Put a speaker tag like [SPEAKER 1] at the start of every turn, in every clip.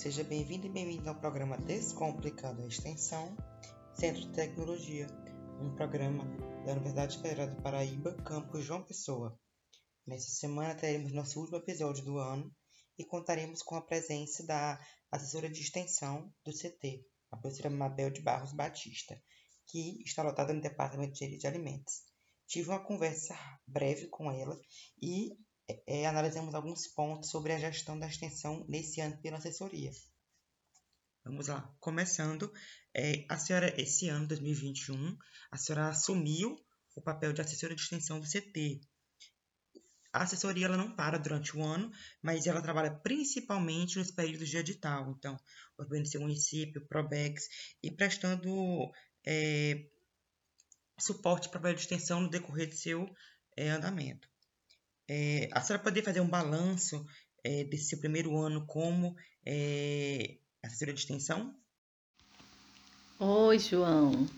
[SPEAKER 1] Seja bem-vindo e bem-vindo ao programa Descomplicado a Extensão, Centro de Tecnologia, um programa da Universidade Federal do Paraíba, campus João Pessoa. Nesta semana teremos nosso último episódio do ano e contaremos com a presença da assessora de extensão do CT, a professora Mabel de Barros Batista, que está lotada no Departamento de de Alimentos. Tive uma conversa breve com ela e é, analisamos alguns pontos sobre a gestão da extensão nesse ano pela assessoria. Vamos lá, começando, é, a senhora, esse ano, 2021, a senhora assumiu o papel de assessora de extensão do CT. A assessoria ela não para durante o ano, mas ela trabalha principalmente nos períodos de edital. Então, organizando seu município, Probex, e prestando é, suporte para a extensão no decorrer de seu é, andamento. É, a senhora poderia fazer um balanço é, desse seu primeiro ano como é, assessora de extensão?
[SPEAKER 2] Oi, João.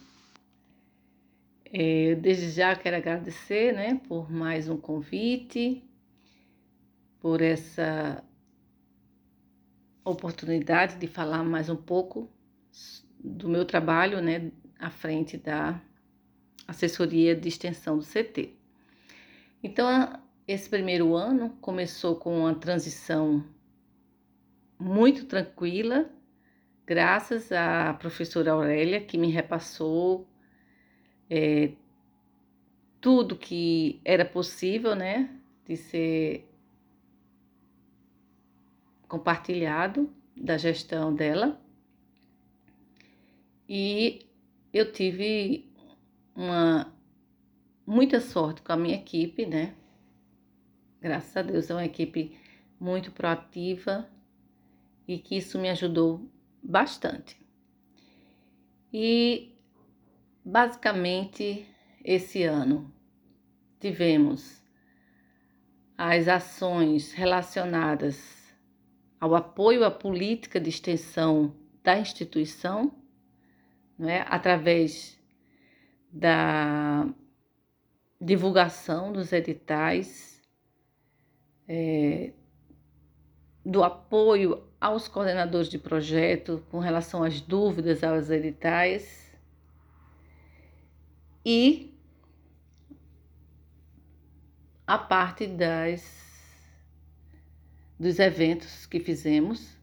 [SPEAKER 2] É, desde já quero agradecer né, por mais um convite, por essa oportunidade de falar mais um pouco do meu trabalho né, à frente da assessoria de extensão do CT. Então, esse primeiro ano começou com uma transição muito tranquila, graças à professora Aurélia, que me repassou é, tudo que era possível, né, de ser compartilhado da gestão dela. E eu tive uma muita sorte com a minha equipe, né? Graças a Deus é uma equipe muito proativa e que isso me ajudou bastante. E basicamente esse ano tivemos as ações relacionadas ao apoio à política de extensão da instituição, não é? através da divulgação dos editais é, do apoio aos coordenadores de projeto com relação às dúvidas aos editais e a parte das dos eventos que fizemos,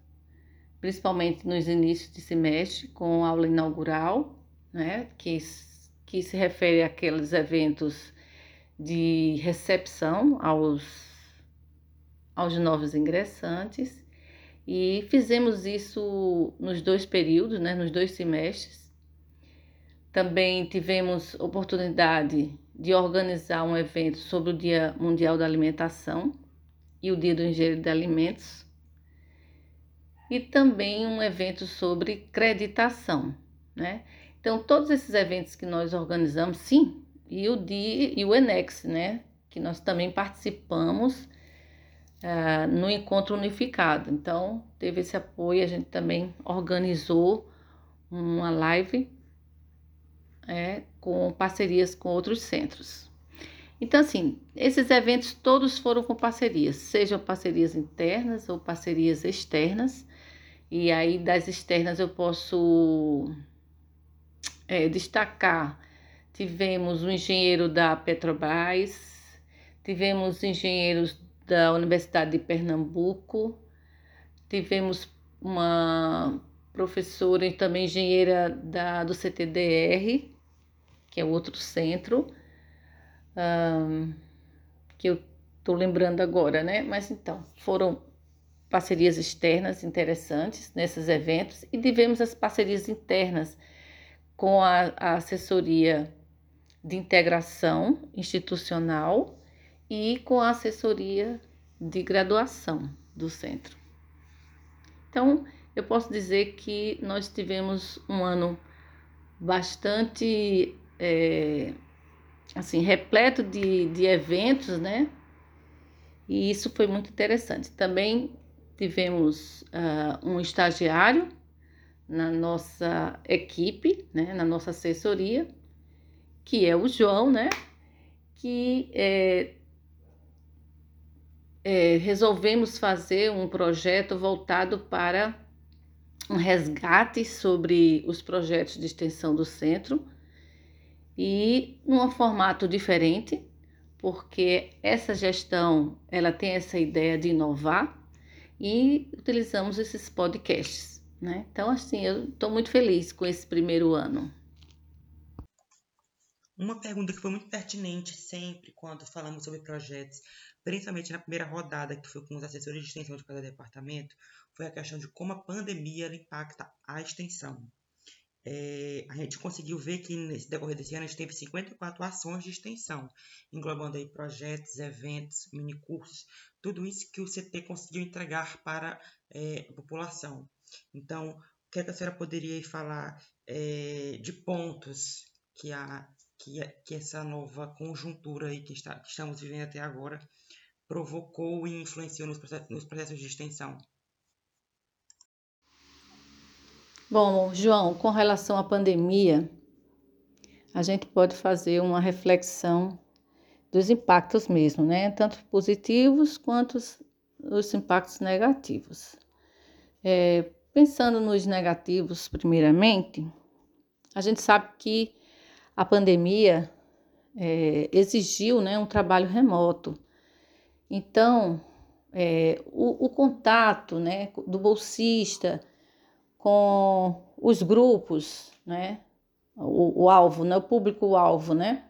[SPEAKER 2] principalmente nos inícios de semestre, com aula inaugural, né, que, que se refere àqueles eventos de recepção aos aos novos ingressantes e fizemos isso nos dois períodos, né, nos dois semestres. Também tivemos oportunidade de organizar um evento sobre o Dia Mundial da Alimentação e o Dia do Engenheiro de Alimentos, e também um evento sobre creditação, né? Então, todos esses eventos que nós organizamos, sim, e o dia e o Enex, né, que nós também participamos uh, no encontro unificado. Então, teve esse apoio, a gente também organizou uma live é, com parcerias com outros centros. Então, assim, esses eventos todos foram com parcerias, sejam parcerias internas ou parcerias externas. E aí, das externas, eu posso é, destacar: tivemos um engenheiro da Petrobras, tivemos engenheiros da Universidade de Pernambuco. Tivemos uma professora e também engenheira da, do CTDR, que é outro centro, um, que eu estou lembrando agora, né? Mas então, foram parcerias externas interessantes nesses eventos e tivemos as parcerias internas com a, a assessoria de integração institucional e com a assessoria de graduação do centro. Então, eu posso dizer que nós tivemos um ano bastante é, assim repleto de, de eventos, né? E isso foi muito interessante. Também tivemos uh, um estagiário na nossa equipe, né? Na nossa assessoria, que é o João, né? Que é, é, resolvemos fazer um projeto voltado para um resgate sobre os projetos de extensão do centro e num formato diferente, porque essa gestão ela tem essa ideia de inovar e utilizamos esses podcasts, né? Então assim, eu estou muito feliz com esse primeiro ano.
[SPEAKER 1] Uma pergunta que foi muito pertinente sempre quando falamos sobre projetos, principalmente na primeira rodada, que foi com os assessores de extensão de cada departamento, foi a questão de como a pandemia impacta a extensão. É, a gente conseguiu ver que nesse decorrer desse ano a gente teve 54 ações de extensão, englobando aí projetos, eventos, minicursos, tudo isso que o CT conseguiu entregar para é, a população. Então, o que, é que a senhora poderia falar é, de pontos que a que, que essa nova conjuntura aí que, está, que estamos vivendo até agora provocou e influenciou nos processos, nos processos de extensão?
[SPEAKER 2] Bom, João, com relação à pandemia, a gente pode fazer uma reflexão dos impactos mesmo, né? Tanto positivos quanto os impactos negativos. É, pensando nos negativos, primeiramente, a gente sabe que a pandemia é, exigiu né, um trabalho remoto. Então, é, o, o, contato né, do bolsista com os grupos, né, o, o alvo, né, o público-alvo, né?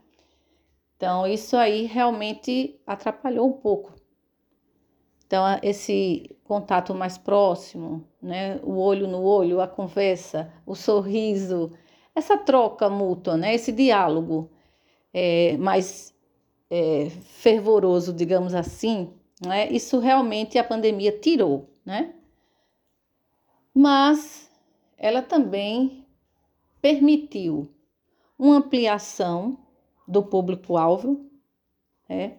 [SPEAKER 2] Então, isso aí realmente atrapalhou um pouco. Então, esse contato mais próximo, né, o olho no olho, a conversa, o sorriso, essa troca mútua, né? esse diálogo é, mais é, fervoroso, digamos assim, né? isso realmente a pandemia tirou, né? Mas ela também permitiu uma ampliação do público-alvo, né?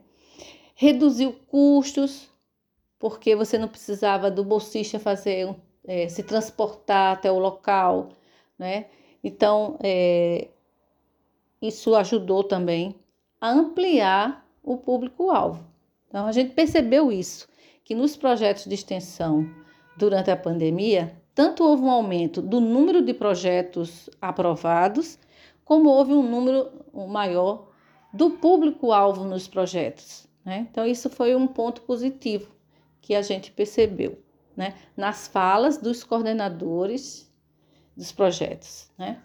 [SPEAKER 2] reduziu custos, porque você não precisava do bolsista fazer é, se transportar até o local, né? Então, é, isso ajudou também a ampliar o público-alvo. Então, a gente percebeu isso, que nos projetos de extensão durante a pandemia, tanto houve um aumento do número de projetos aprovados, como houve um número maior do público-alvo nos projetos. Né? Então, isso foi um ponto positivo que a gente percebeu né? nas falas dos coordenadores dos projetos, né?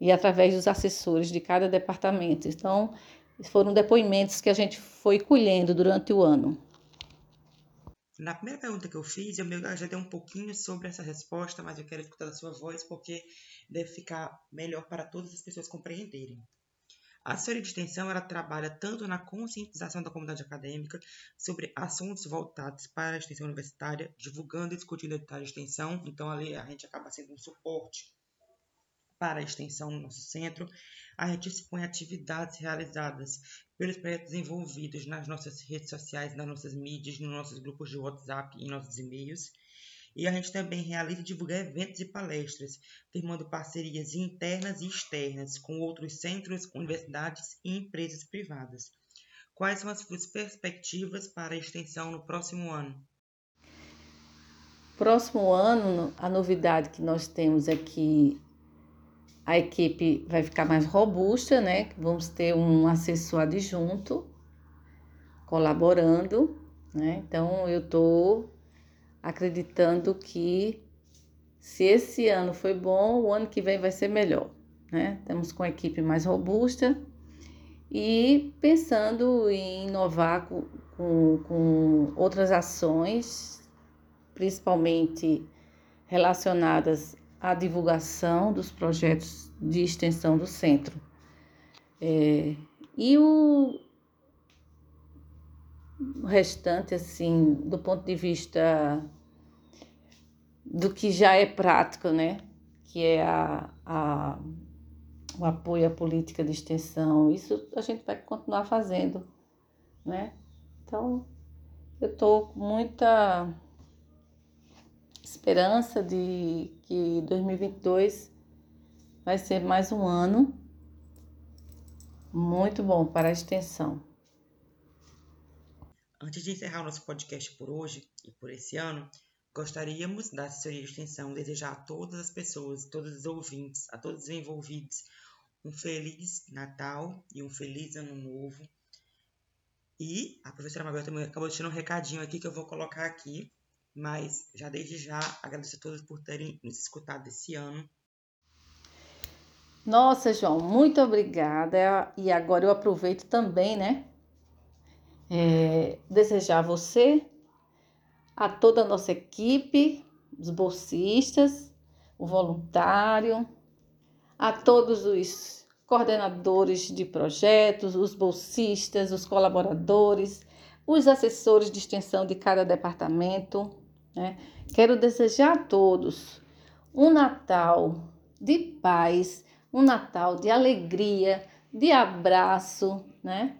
[SPEAKER 2] E através dos assessores de cada departamento. Então, foram depoimentos que a gente foi colhendo durante o ano.
[SPEAKER 1] Na primeira pergunta que eu fiz, eu já dei um pouquinho sobre essa resposta, mas eu quero escutar a sua voz porque deve ficar melhor para todas as pessoas compreenderem. A assessoria de extensão ela trabalha tanto na conscientização da comunidade acadêmica sobre assuntos voltados para a extensão universitária, divulgando e discutindo a de extensão. Então, ali a gente acaba sendo um suporte para a extensão no nosso centro. A gente expõe atividades realizadas pelos projetos envolvidos nas nossas redes sociais, nas nossas mídias, nos nossos grupos de WhatsApp e nossos e-mails. E a gente também realiza e divulga eventos e palestras, firmando parcerias internas e externas com outros centros, universidades e empresas privadas. Quais são as suas perspectivas para a extensão no próximo ano?
[SPEAKER 2] Próximo ano, a novidade que nós temos é que a equipe vai ficar mais robusta, né? Vamos ter um assessor adjunto colaborando, né? Então eu estou acreditando que se esse ano foi bom, o ano que vem vai ser melhor, né? Estamos com a equipe mais robusta e pensando em inovar com, com, com outras ações, principalmente relacionadas à divulgação dos projetos de extensão do centro. É, e o, o restante, assim, do ponto de vista do que já é prático, né? Que é a, a, o apoio à política de extensão. Isso a gente vai continuar fazendo, né? Então, eu estou com muita esperança de que 2022 vai ser mais um ano muito bom para a extensão.
[SPEAKER 1] Antes de encerrar o nosso podcast por hoje e por esse ano, Gostaríamos, da assessoria de extensão, desejar a todas as pessoas, todos os ouvintes, a todos os envolvidos, um feliz Natal e um feliz Ano Novo. E a professora Mabel também acabou de tirar um recadinho aqui que eu vou colocar aqui, mas já desde já agradeço a todos por terem nos escutado esse ano.
[SPEAKER 2] Nossa, João, muito obrigada. E agora eu aproveito também, né? É, desejar a você, a toda a nossa equipe, os bolsistas, o voluntário, a todos os coordenadores de projetos, os bolsistas, os colaboradores, os assessores de extensão de cada departamento. Né? Quero desejar a todos um Natal de paz, um Natal de alegria, de abraço, né?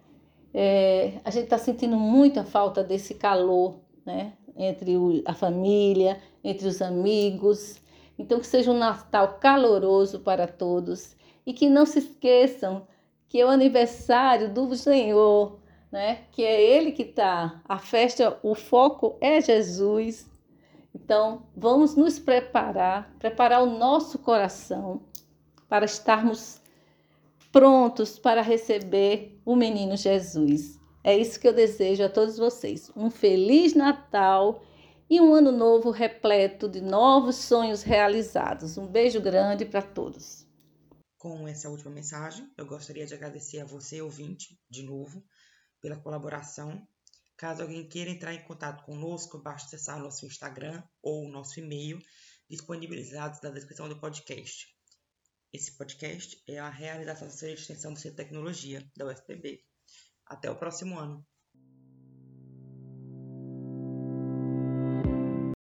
[SPEAKER 2] É, a gente está sentindo muita falta desse calor, né? Entre o, a família, entre os amigos. Então, que seja um Natal caloroso para todos e que não se esqueçam que é o aniversário do Senhor, né? Que é Ele que está. A festa, o foco é Jesus. Então, vamos nos preparar, preparar o nosso coração para estarmos prontos para receber o menino Jesus. É isso que eu desejo a todos vocês. Um feliz Natal e um ano novo repleto de novos sonhos realizados. Um beijo grande para todos.
[SPEAKER 1] Com essa última mensagem, eu gostaria de agradecer a você, ouvinte, de novo, pela colaboração. Caso alguém queira entrar em contato conosco, basta acessar nosso Instagram ou nosso e-mail, disponibilizados na descrição do podcast. Esse podcast é a realização da Extensão do Centro de Tecnologia, da UFPB. Até o próximo ano.